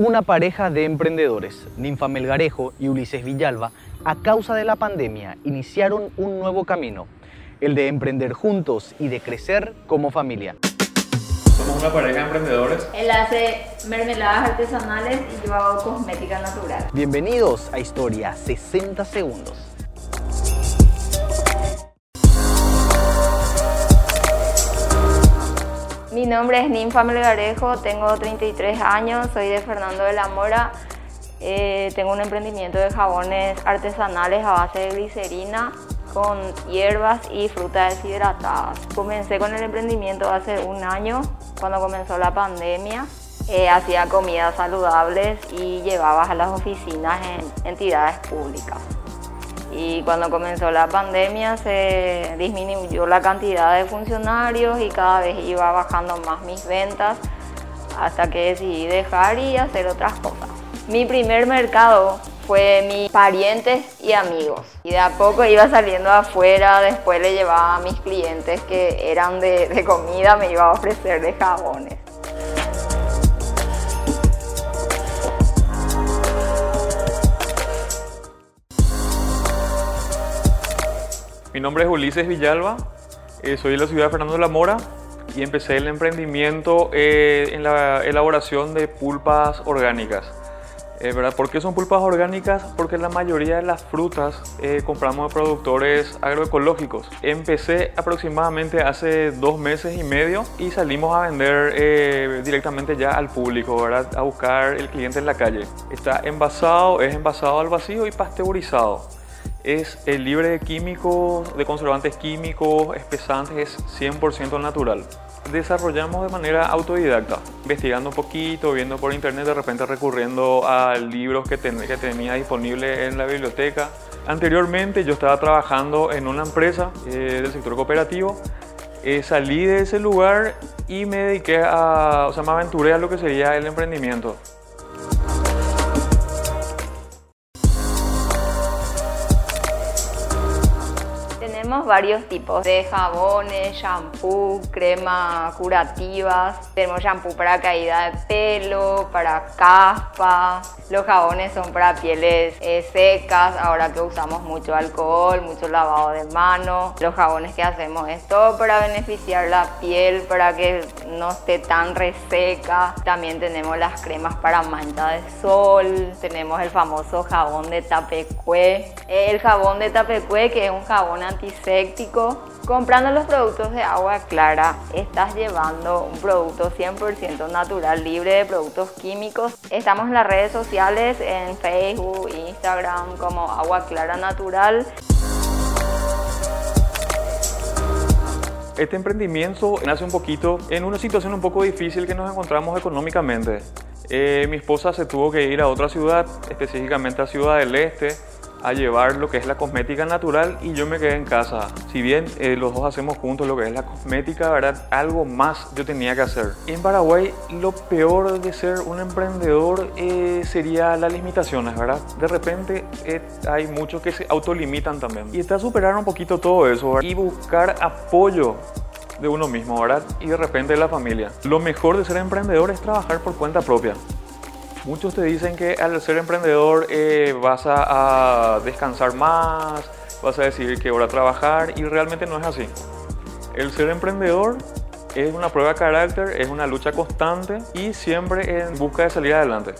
Una pareja de emprendedores, Ninfa Melgarejo y Ulises Villalba, a causa de la pandemia, iniciaron un nuevo camino, el de emprender juntos y de crecer como familia. Somos una pareja de emprendedores. Él hace mermeladas artesanales y yo hago cosmética natural. Bienvenidos a Historia 60 Segundos. Nombre es Ninfa Melgarejo, tengo 33 años, soy de Fernando de la Mora. Eh, tengo un emprendimiento de jabones artesanales a base de glicerina con hierbas y frutas deshidratadas. Comencé con el emprendimiento hace un año, cuando comenzó la pandemia. Eh, hacía comidas saludables y llevaba a las oficinas en entidades públicas y cuando comenzó la pandemia se disminuyó la cantidad de funcionarios y cada vez iba bajando más mis ventas hasta que decidí dejar y hacer otras cosas. Mi primer mercado fue mis parientes y amigos y de a poco iba saliendo afuera, después le llevaba a mis clientes que eran de, de comida, me iba a ofrecer de jabones. Mi nombre es Ulises Villalba, eh, soy de la ciudad de Fernando de la Mora y empecé el emprendimiento eh, en la elaboración de pulpas orgánicas. Eh, ¿verdad? ¿Por qué son pulpas orgánicas? Porque la mayoría de las frutas compramos de productores agroecológicos. Empecé aproximadamente hace dos meses y medio y salimos a vender directamente ya al público, ¿verdad? a buscar el cliente en la calle. Está envasado, es envasado al vacío y pasteurizado es el libre de químicos, de conservantes químicos, espesantes, es 100% natural. Desarrollamos de manera autodidacta, investigando un poquito, viendo por internet, de repente recurriendo a libros que, que tenía disponible en la biblioteca. Anteriormente yo estaba trabajando en una empresa eh, del sector cooperativo, eh, salí de ese lugar y me dediqué a, o sea, me aventuré a lo que sería el emprendimiento. Tenemos varios tipos de jabones, shampoo, crema curativas. Tenemos shampoo para caída de pelo, para caspa. Los jabones son para pieles eh, secas, ahora que usamos mucho alcohol, mucho lavado de mano. Los jabones que hacemos es todo para beneficiar la piel, para que no esté tan reseca. También tenemos las cremas para mancha de sol. Tenemos el famoso jabón de tapecue. El jabón de tapecue que es un jabón Comprando los productos de agua clara, estás llevando un producto 100% natural, libre de productos químicos. Estamos en las redes sociales, en Facebook, Instagram, como Agua Clara Natural. Este emprendimiento nace un poquito en una situación un poco difícil que nos encontramos económicamente. Eh, mi esposa se tuvo que ir a otra ciudad, específicamente a Ciudad del Este, a llevar lo que es la cosmética natural y yo me quedé en casa. Si bien eh, los dos hacemos juntos lo que es la cosmética, ¿verdad? Algo más yo tenía que hacer. En Paraguay lo peor de ser un emprendedor eh, sería las limitaciones, ¿verdad? De repente eh, hay muchos que se autolimitan también. Y está superar un poquito todo eso y buscar apoyo de uno mismo, ¿verdad? Y de repente de la familia. Lo mejor de ser emprendedor es trabajar por cuenta propia. Muchos te dicen que al ser emprendedor eh, vas a, descansar más, vas a decidir qué hora trabajar y realmente no es así. El ser emprendedor es una prueba de carácter, es una lucha constante y siempre en busca de salir adelante.